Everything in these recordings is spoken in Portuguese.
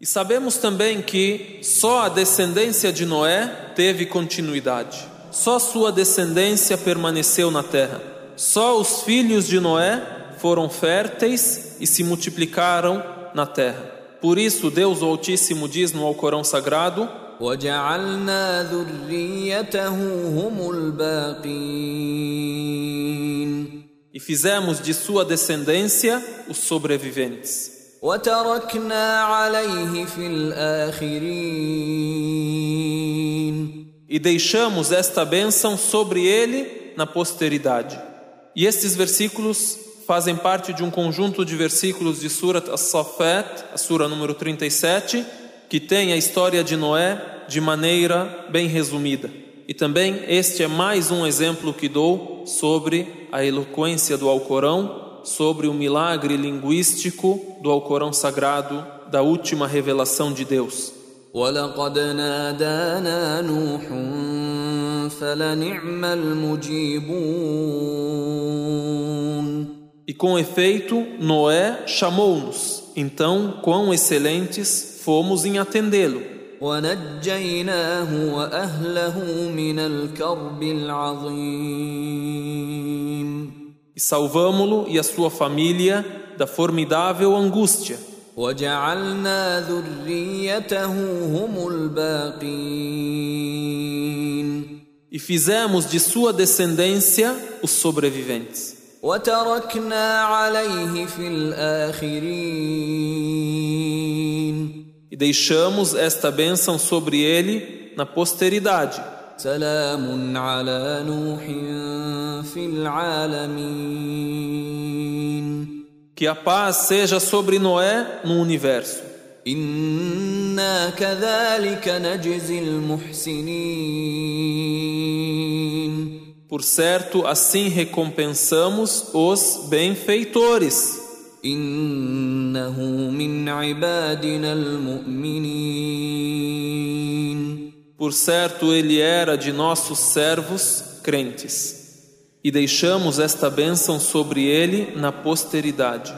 E sabemos também que só a descendência de Noé teve continuidade. Só sua descendência permaneceu na terra. Só os filhos de Noé foram férteis e se multiplicaram na terra. Por isso, Deus o Altíssimo diz no Alcorão Sagrado: وجعلنا ذريته هم الباقين E fizemos de sua descendência os sobreviventes. E deixamos esta bênção sobre ele na posteridade. E estes versículos fazem parte de um conjunto de versículos de Surat As-Safat, a sura número 37, que tem a história de Noé de maneira bem resumida. E também este é mais um exemplo que dou sobre a eloquência do Alcorão sobre o milagre linguístico do Alcorão sagrado, da última revelação de Deus. ولقد نادانا نوح فلنعم المجيبون E com efeito, Noé chamou-nos. Então, quão excelentes fomos em atendê-lo. salvamo-lo e a sua família da formidável angústia. E fizemos de sua descendência os sobreviventes. E deixamos esta bênção sobre ele na posteridade. سلام على نوح في العالمين Que a paz seja sobre Noé no universo. إنا كذلك نجزي المحسنين Por certo, assim recompensamos os benfeitores. إنه من عبادنا المؤمنين por certo, ele era de nossos servos crentes. E deixamos esta bênção sobre ele na posteridade.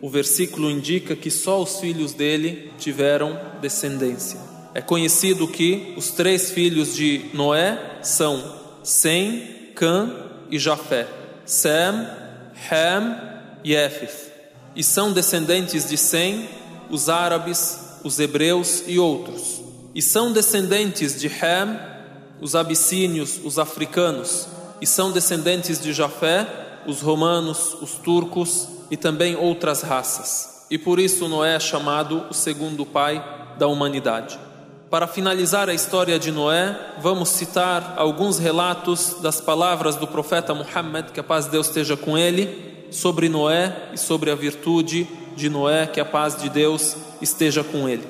O versículo indica que só os filhos dele tiveram descendência. É conhecido que os três filhos de Noé são Sem, Cã e Jafé. Sem, Ham e Éfif. E são descendentes de Sem, os árabes, os hebreus e outros. E são descendentes de Ham, os abissínios, os africanos. E são descendentes de Jafé, os romanos, os turcos e também outras raças. E por isso Noé é chamado o segundo pai da humanidade. Para finalizar a história de Noé, vamos citar alguns relatos das palavras do profeta Muhammad, que a paz de Deus esteja com ele, sobre Noé e sobre a virtude de Noé, que a paz de Deus esteja com ele.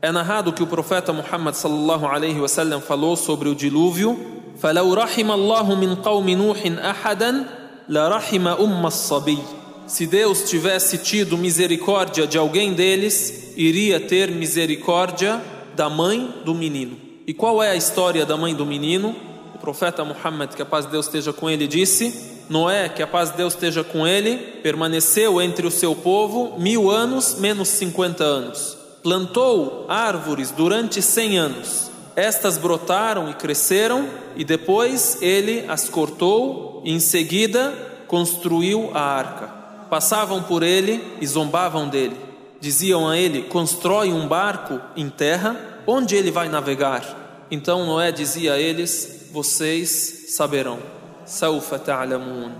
É narrado que o profeta Muhammad sallallahu alaihi wasallam falou sobre o dilúvio: "Falau rahima Allah min qaumi Nuhin ahadan, la rahima umma sabi". Se Deus tivesse tido misericórdia de alguém deles, iria ter misericórdia da mãe do menino. E qual é a história da mãe do menino? O profeta Muhammad, que a paz de Deus esteja com ele, disse: Noé, que a paz de Deus esteja com ele, permaneceu entre o seu povo mil anos menos cinquenta anos. Plantou árvores durante cem anos. Estas brotaram e cresceram, e depois ele as cortou, e em seguida construiu a arca. Passavam por ele e zombavam dele. Diziam a ele: Constrói um barco em terra, onde ele vai navegar? Então Noé dizia a eles: Vocês saberão. Saufa ta'lamun.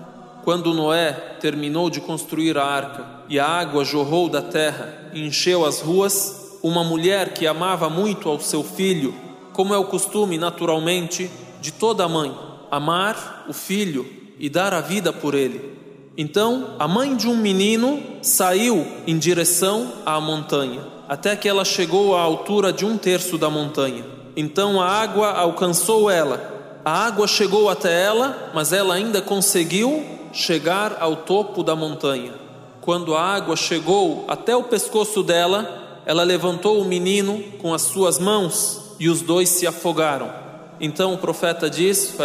Quando Noé terminou de construir a arca e a água jorrou da terra e encheu as ruas, uma mulher que amava muito ao seu filho, como é o costume naturalmente de toda mãe, amar o filho e dar a vida por ele. Então, a mãe de um menino saiu em direção à montanha, até que ela chegou à altura de um terço da montanha. Então a água alcançou ela. A água chegou até ela, mas ela ainda conseguiu chegar ao topo da montanha. Quando a água chegou até o pescoço dela, ela levantou o menino com as suas mãos e os dois se afogaram. Então o profeta diz: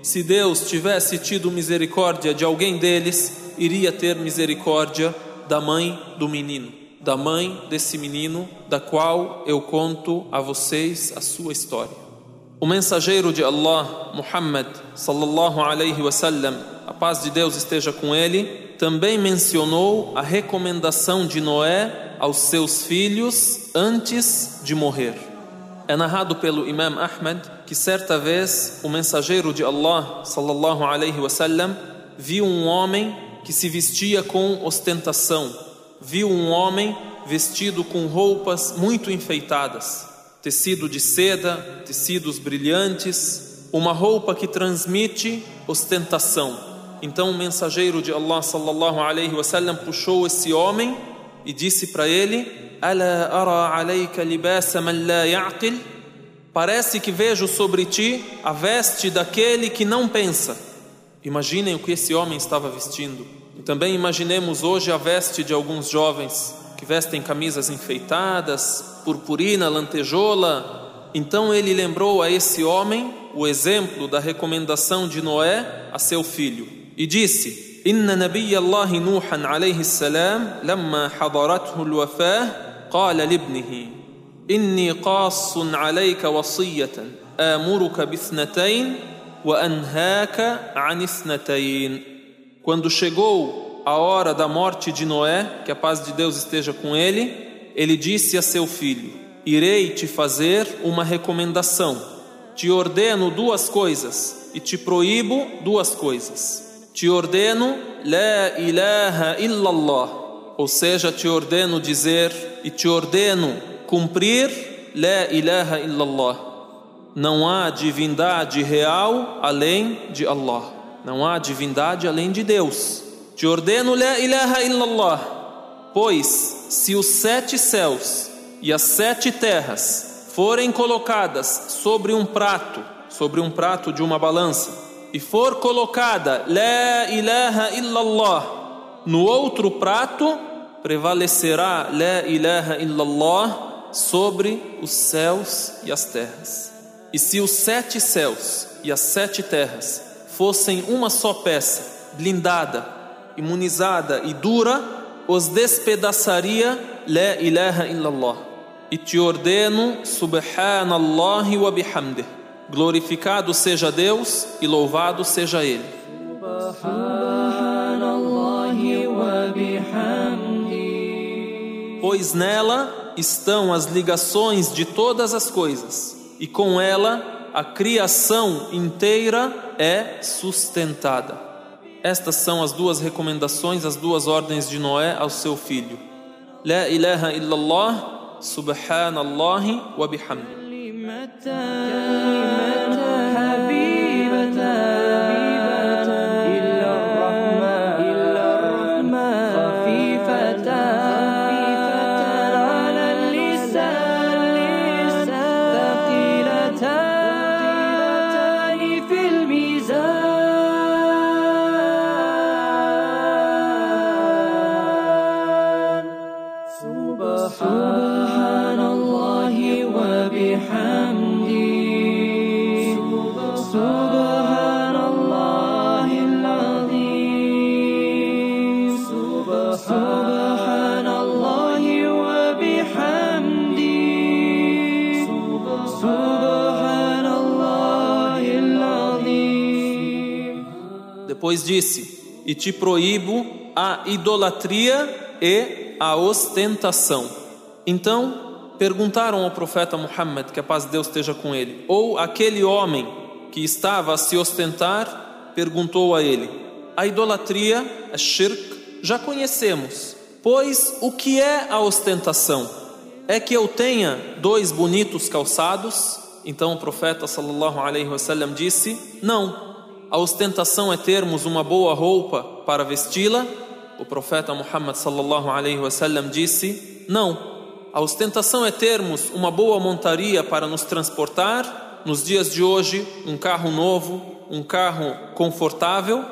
Se Deus tivesse tido misericórdia de alguém deles, iria ter misericórdia da mãe do menino da mãe desse menino, da qual eu conto a vocês a sua história. O mensageiro de Allah, Muhammad sallallahu alaihi wasallam, a paz de Deus esteja com ele, também mencionou a recomendação de Noé aos seus filhos antes de morrer. É narrado pelo Imam Ahmad que certa vez o mensageiro de Allah, sallallahu alaihi wasallam, viu um homem que se vestia com ostentação. Viu um homem vestido com roupas muito enfeitadas, tecido de seda, tecidos brilhantes, uma roupa que transmite ostentação. Então o mensageiro de Allah sallallahu alaihi wasallam puxou esse homem e disse para ele: Ala ara alayka libasa man la ya'qil? Parece que vejo sobre ti a veste daquele que não pensa. Imaginem o que esse homem estava vestindo. E também imaginemos hoje a veste de alguns jovens que vestem camisas enfeitadas, purpurina, lantejola. Então ele lembrou a esse homem o exemplo da recomendação de Noé a seu filho e disse: إن نبي الله نوحا عليه السلام لما حضرته الوفاة قال لابنه إني قاص عليك وصية آمرك باثنتين وأنهاك عن اثنتين quando chegou a hora da morte de Noé, que a paz de Deus esteja com ele, ele disse a seu filho: Irei te fazer uma recomendação. Te ordeno duas coisas e te proíbo duas coisas te ordeno La ilaha illallah, ou seja, te ordeno dizer e te ordeno cumprir La ilaha illallah. Não há divindade real além de Allah. Não há divindade além de Deus. Te ordeno La ilaha illallah, pois se os sete céus e as sete terras forem colocadas sobre um prato, sobre um prato de uma balança, e for colocada La ilaha illallah no outro prato, prevalecerá La ilaha illallah sobre os céus e as terras. E se os sete céus e as sete terras fossem uma só peça, blindada, imunizada e dura, os despedaçaria La ilaha illallah. E te ordeno, subhanallah wa bihamdih Glorificado seja Deus e louvado seja Ele. Pois nela estão as ligações de todas as coisas, e com ela a criação inteira é sustentada. Estas são as duas recomendações, as duas ordens de Noé ao seu filho. La ilaha illallah, subhanallahi wa bihamdi. Depois disse: E te proíbo a idolatria e a ostentação. Então perguntaram ao profeta Muhammad, que a paz de Deus esteja com ele, ou aquele homem que estava a se ostentar, perguntou a ele: A idolatria, a shirk, já conhecemos, pois o que é a ostentação? É que eu tenha dois bonitos calçados? Então o profeta sallallahu alaihi wasallam disse: Não a ostentação é termos uma boa roupa para vesti-la? O profeta Muhammad sallallahu alaihi wasallam disse: Não. A ostentação é termos uma boa montaria para nos transportar? Nos dias de hoje, um carro novo, um carro confortável?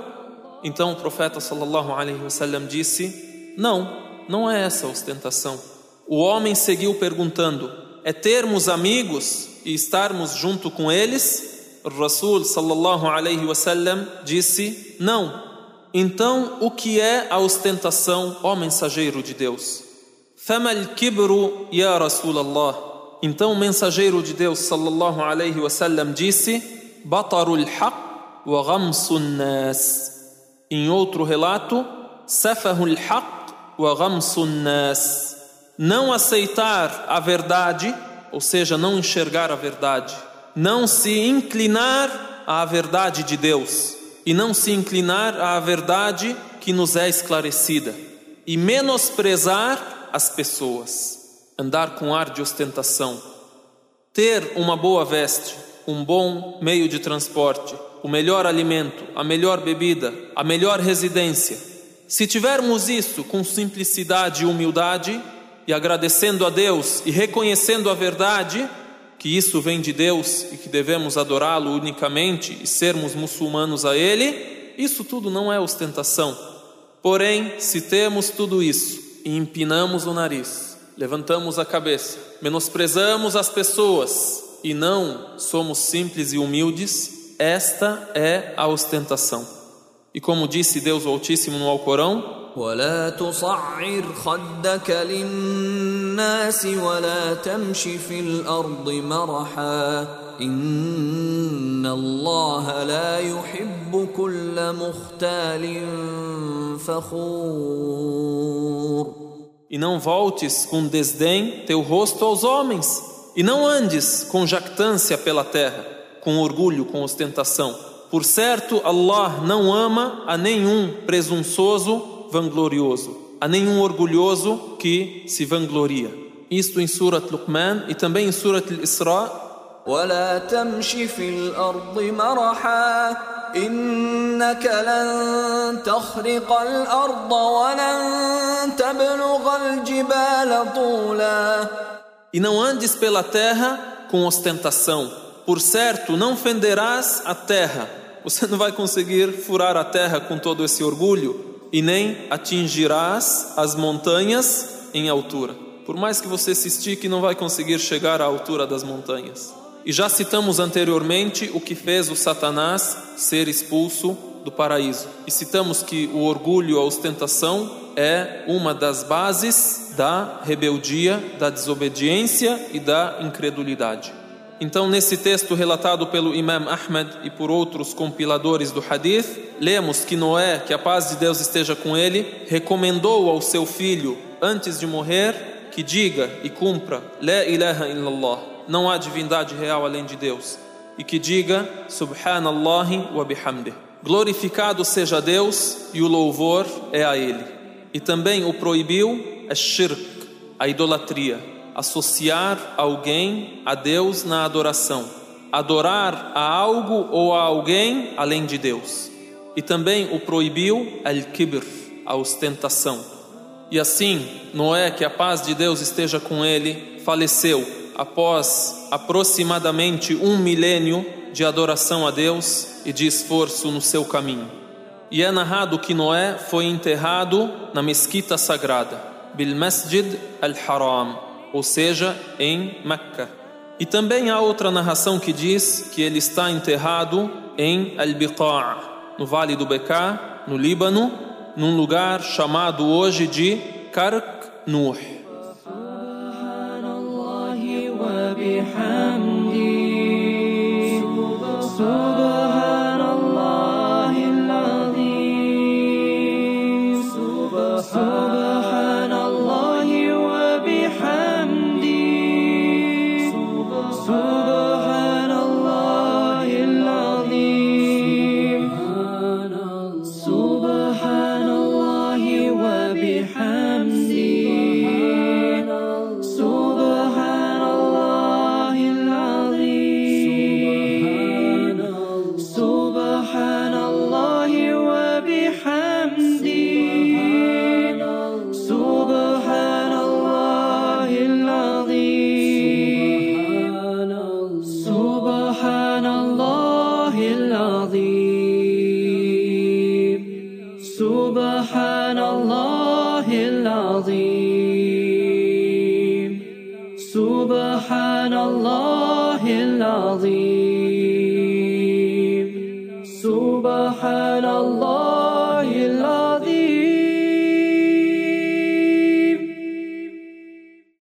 Então o profeta sallallahu alaihi wasallam disse: Não, não é essa a ostentação. O homem seguiu perguntando: É termos amigos e estarmos junto com eles? Rasul sallallahu alaihi wasallam disse: "Não. Então, o que é a ostentação, ó mensageiro de Deus?" "Famal kibru ya Rasulallah." Então, o mensageiro de Deus sallallahu alaihi wasallam disse: "Batarul haqq wa ghamsun nas." Em outro relato, "Safahul haqq wa ghamsun nas." Não aceitar a verdade, ou seja, não enxergar a verdade não se inclinar à verdade de Deus e não se inclinar à verdade que nos é esclarecida e menosprezar as pessoas andar com ar de ostentação, ter uma boa veste, um bom meio de transporte, o melhor alimento, a melhor bebida, a melhor residência. Se tivermos isso com simplicidade e humildade, e agradecendo a Deus e reconhecendo a verdade, que isso vem de Deus e que devemos adorá-lo unicamente e sermos muçulmanos a Ele, isso tudo não é ostentação. Porém, se temos tudo isso e empinamos o nariz, levantamos a cabeça, menosprezamos as pessoas e não somos simples e humildes, esta é a ostentação. E como disse Deus Altíssimo no Alcorão, ولا تصعر خدك للناس ولا تمش في الأرض مرحا إن الله لا يحب كل مختال فخور E não voltes com desdém teu rosto aos homens, e não andes com jactância pela terra, com orgulho, com ostentação. Por certo, Allah não ama a nenhum presunçoso vanglorioso, a nenhum orgulhoso que se vangloria. Isto em Surat Luqman e também em Surat Al-Isra. ولا تمش في الأرض مرحا إنك لن تخرق الأرض ولن تبلغ الجبال طولا E não andes pela terra com ostentação. Por certo, não fenderás a terra. Você não vai conseguir furar a terra com todo esse orgulho e nem atingirás as montanhas em altura. Por mais que você se estique, não vai conseguir chegar à altura das montanhas. E já citamos anteriormente o que fez o Satanás ser expulso do paraíso. E citamos que o orgulho, a ostentação, é uma das bases da rebeldia, da desobediência e da incredulidade. Então, nesse texto relatado pelo Imam Ahmed e por outros compiladores do Hadith, lemos que Noé, que a paz de Deus esteja com ele, recomendou ao seu filho, antes de morrer, que diga e cumpra La ilaha illallah não há divindade real além de Deus. E que diga Subhanallahi wa bihamdih. Glorificado seja Deus e o louvor é a Ele. E também o proibiu a shirk, a idolatria, associar alguém a Deus na adoração, adorar a algo ou a alguém além de Deus. E também o proibiu al-kibr, a ostentação. E assim, Noé, que a paz de Deus esteja com ele, faleceu após aproximadamente um milênio de adoração a Deus e de esforço no seu caminho. E é narrado que Noé foi enterrado na mesquita sagrada, Bil Masjid al-Haram, ou seja, em Meca. E também há outra narração que diz que ele está enterrado em Al-Biqa', no Vale do Becá, no Líbano, num lugar chamado hoje de Kark Subhanallah wa bihamdi.